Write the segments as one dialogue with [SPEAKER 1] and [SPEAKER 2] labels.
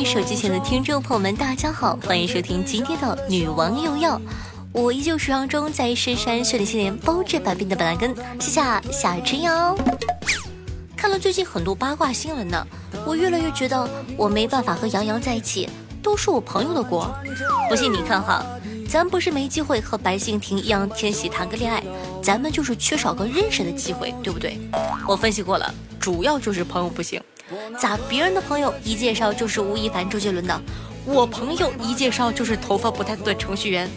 [SPEAKER 1] 位手机前的听众朋友们，大家好，欢迎收听今天的女王又要。我依旧是当中在深山训练千年包治百病的板蓝根，谢谢夏春瑶。看了最近很多八卦新闻呢，我越来越觉得我没办法和杨洋在一起，都是我朋友的锅。不信你看哈，咱不是没机会和白敬亭、易烊千玺谈个恋爱，咱们就是缺少个认识的机会，对不对？我分析过了，主要就是朋友不行。咋别人的朋友一介绍就是吴亦凡、周杰伦的，我朋友一介绍就是头发不太多的程序员，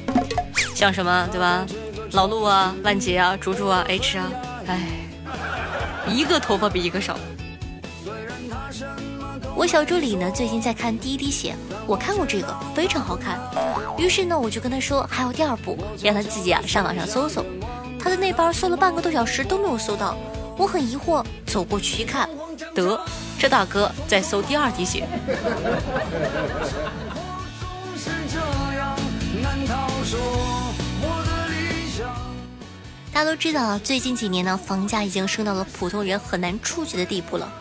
[SPEAKER 1] 像什么对吧？老陆啊、万杰啊、竹竹啊、H 啊，哎，一个头发比一个少。我小助理呢最近在看《第一滴血》，我看过这个，非常好看。于是呢我就跟他说还有第二部，让他自己啊上网上搜搜。他在那边搜了半个多小时都没有搜到，我很疑惑，走过去一看，得。这大哥在搜第二滴血。大家都知道，最近几年呢，房价已经升到了普通人很难触及的地步了。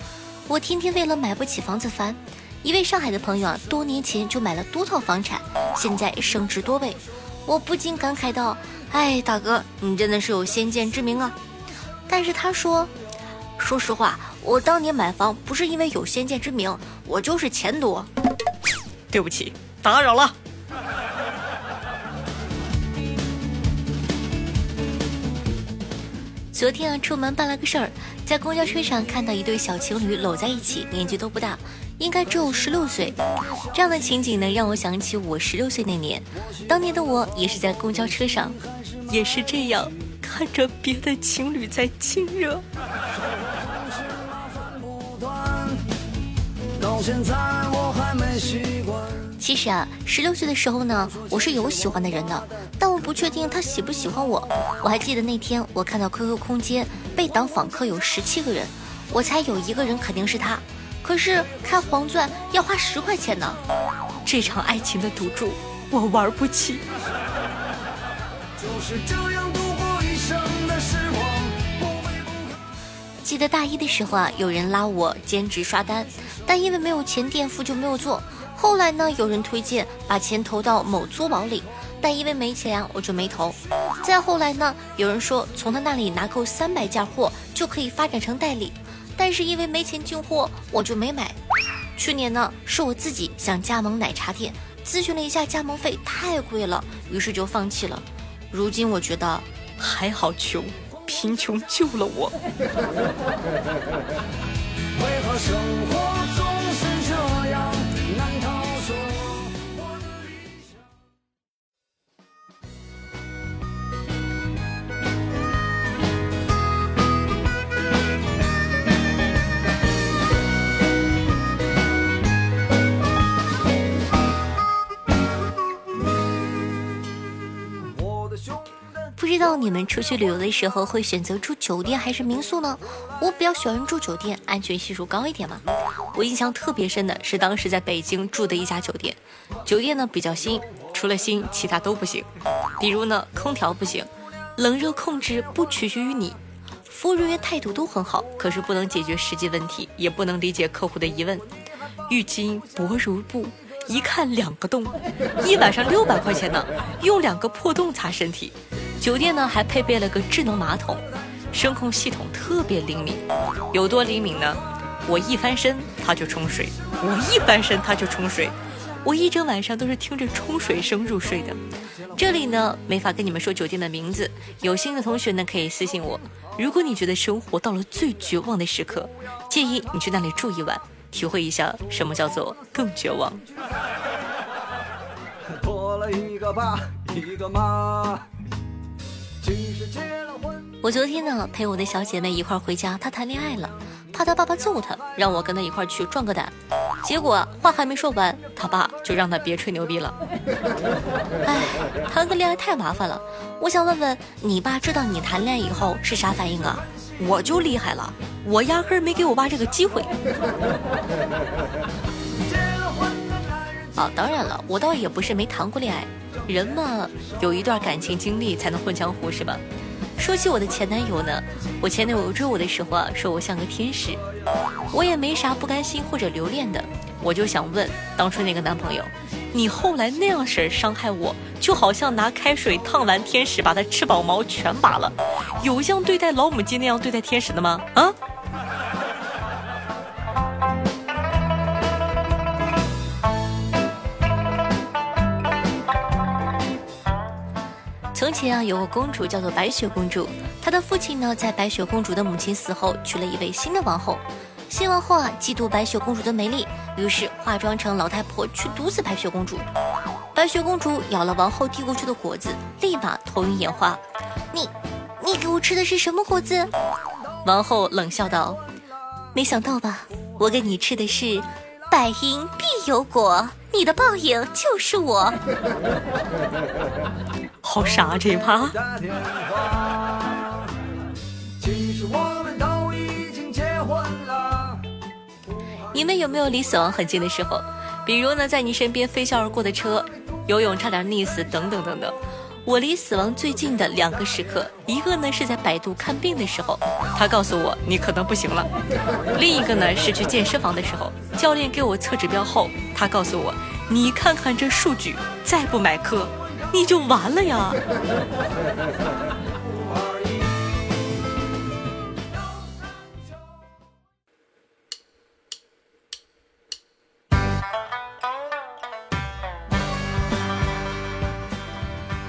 [SPEAKER 1] 我天天为了买不起房子烦。一位上海的朋友啊，多年前就买了多套房产，现在升值多倍。我不禁感慨道：“哎，大哥，你真的是有先见之明啊！”但是他说：“说实话。”我当年买房不是因为有先见之明，我就是钱多。对不起，打扰了。昨天啊，出门办了个事儿，在公交车上看到一对小情侣搂在一起，年纪都不大，应该只有十六岁。这样的情景呢，让我想起我十六岁那年，当年的我也是在公交车上，也是这样看着别的情侣在亲热。其实啊，十六岁的时候呢，我是有喜欢的人的，但我不确定他喜不喜欢我。我还记得那天，我看到 QQ 空间被挡访客有十七个人，我猜有一个人肯定是他。可是开黄钻要花十块钱呢，这场爱情的赌注我玩不起。就是这样记得大一的时候啊，有人拉我兼职刷单。但因为没有钱垫付就没有做。后来呢，有人推荐把钱投到某租宝里，但因为没钱，我就没投。再后来呢，有人说从他那里拿够三百件货就可以发展成代理，但是因为没钱进货，我就没买。去年呢，是我自己想加盟奶茶店，咨询了一下加盟费太贵了，于是就放弃了。如今我觉得还好穷，贫穷救了我。为何生活总是这样难道说我的理想不知道你们出去旅游的时候会选择住酒店还是民宿呢？我比较喜欢住酒店，安全系数高一点嘛。我印象特别深的是当时在北京住的一家酒店，酒店呢比较新，除了新其他都不行。比如呢，空调不行，冷热控制不取决于你，服务人员态度都很好，可是不能解决实际问题，也不能理解客户的疑问。浴巾薄如布，一看两个洞，一晚上六百块钱呢，用两个破洞擦身体。酒店呢还配备了个智能马桶，声控系统特别灵敏，有多灵敏呢？我一翻身它就冲水，我一翻身它就冲水，我一整晚上都是听着冲水声入睡的。这里呢没法跟你们说酒店的名字，有心的同学呢可以私信我。如果你觉得生活到了最绝望的时刻，建议你去那里住一晚，体会一下什么叫做更绝望。多了一个爸，一个妈。我昨天呢陪我的小姐妹一块回家，她谈恋爱了，怕她爸爸揍她，让我跟她一块去壮个胆。结果话还没说完，他爸就让她别吹牛逼了。哎，谈个恋爱太麻烦了。我想问问你爸，知道你谈恋爱以后是啥反应啊？我就厉害了，我压根没给我爸这个机会。当然了，我倒也不是没谈过恋爱，人嘛，有一段感情经历才能混江湖，是吧？说起我的前男友呢，我前男友追我的时候啊，说我像个天使，我也没啥不甘心或者留恋的，我就想问当初那个男朋友，你后来那样式儿伤害我，就好像拿开水烫完天使，把他翅膀毛全拔了，有像对待老母鸡那样对待天使的吗？啊？前啊，有个公主叫做白雪公主，她的父亲呢，在白雪公主的母亲死后，娶了一位新的王后。新王后啊，嫉妒白雪公主的美丽，于是化妆成老太婆去毒死白雪公主。白雪公主咬了王后递过去的果子，立马头晕眼花。你，你给我吃的是什么果子？王后冷笑道：“没想到吧，我给你吃的是百因必有果，你的报应就是我。”好傻这一趴。你们有没有离死亡很近的时候？比如呢，在你身边飞啸而过的车，游泳差点溺死，等等等等。我离死亡最近的两个时刻，一个呢是在百度看病的时候，他告诉我你可能不行了；另一个呢是去健身房的时候，教练给我测指标后，他告诉我你看看这数据，再不买课。你就完了呀！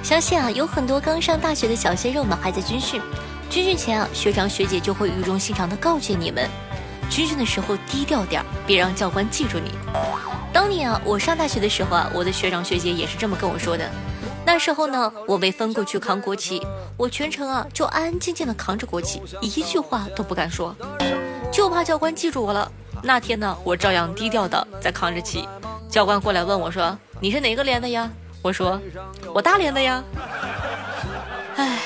[SPEAKER 1] 相信啊，有很多刚上大学的小鲜肉们还在军训。军训前啊，学长学姐就会语重心长的告诫你们：军训的时候低调点别让教官记住你。当年啊，我上大学的时候啊，我的学长学姐也是这么跟我说的。那时候呢，我被分过去扛国旗，我全程啊就安安静静的扛着国旗，一句话都不敢说，就怕教官记住我了。那天呢，我照样低调的在扛着旗。教官过来问我说：“你是哪个连的呀？”我说：“我大连的呀。”哎，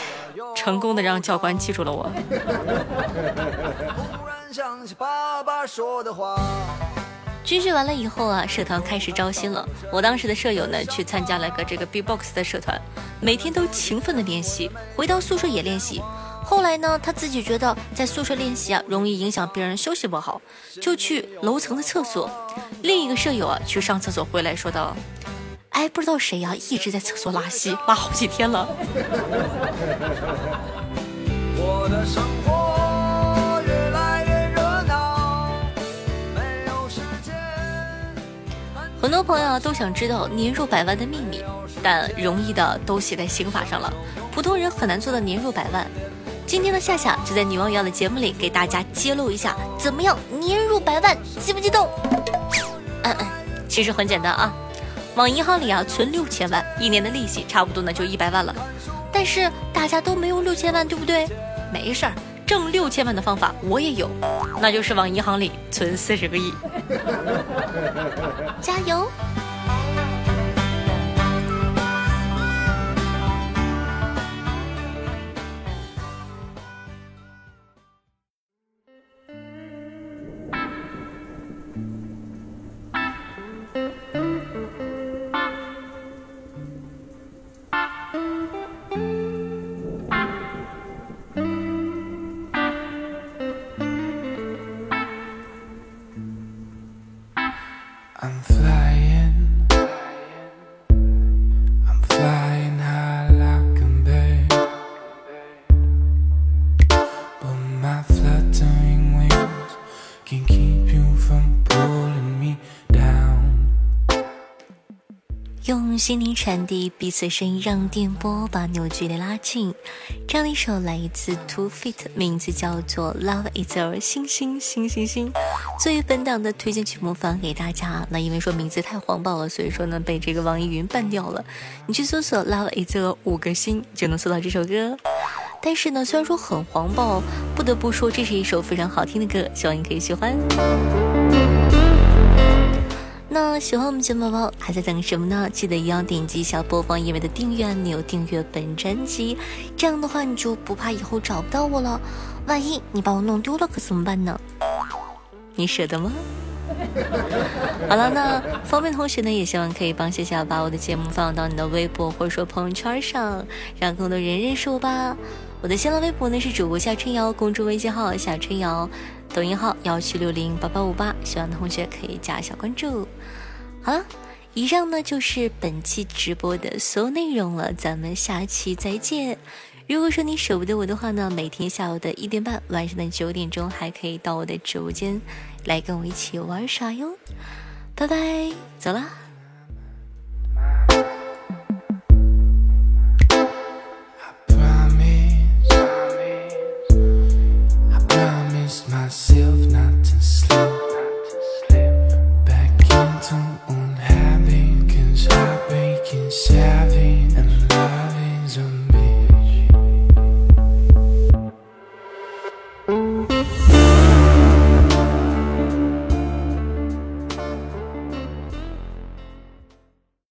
[SPEAKER 1] 成功的让教官记住了我。突然想起爸爸说的话军训完了以后啊，社团开始招新了。我当时的舍友呢，去参加了个这个 B-box 的社团，每天都勤奋的练习，回到宿舍也练习。后来呢，他自己觉得在宿舍练习啊，容易影响别人休息不好，就去楼层的厕所。另一个舍友啊，去上厕所回来说道：“哎，不知道谁呀，一直在厕所拉稀，拉好几天了。”我的生活很多朋友都想知道年入百万的秘密，但容易的都写在刑法上了，普通人很难做到年入百万。今天的夏夏就在女王一样的节目里给大家揭露一下，怎么样年入百万，激不激动？嗯嗯，其实很简单啊，往银行里啊存六千万，一年的利息差不多呢就一百万了。但是大家都没有六千万，对不对？没事儿。挣六千万的方法我也有，那就是往银行里存四十个亿。加油！用心灵传递彼此声音，让电波把扭距离拉近。这样的一首来自 Two Feet，名字叫做《Love Is a 星星星星星》，作为本档的推荐曲目放给大家。那因为说名字太黄暴了，所以说呢被这个网易云办掉了。你去搜索 Love Is a 五个星就能搜到这首歌。但是呢，虽然说很黄暴，不得不说这是一首非常好听的歌，希望你可以喜欢。那喜欢我们节目宝宝还在等什么呢？记得一定要点击一下播放页面的订阅按钮，订阅本专辑，这样的话你就不怕以后找不到我了。万一你把我弄丢了，可怎么办呢？你舍得吗？好了，那方便同学呢，也希望可以帮夏夏把我的节目放到你的微博或者说朋友圈上，让更多人认识我吧。我的新浪微博呢是主播夏春瑶，公众微信号夏春瑶。抖音号幺七六零八八五八，喜欢的同学可以加一下关注。好了，以上呢就是本期直播的所有内容了，咱们下期再见。如果说你舍不得我的话呢，每天下午的一点半，晚上的九点钟还可以到我的直播间来跟我一起玩耍哟。拜拜，走了。
[SPEAKER 2] myself not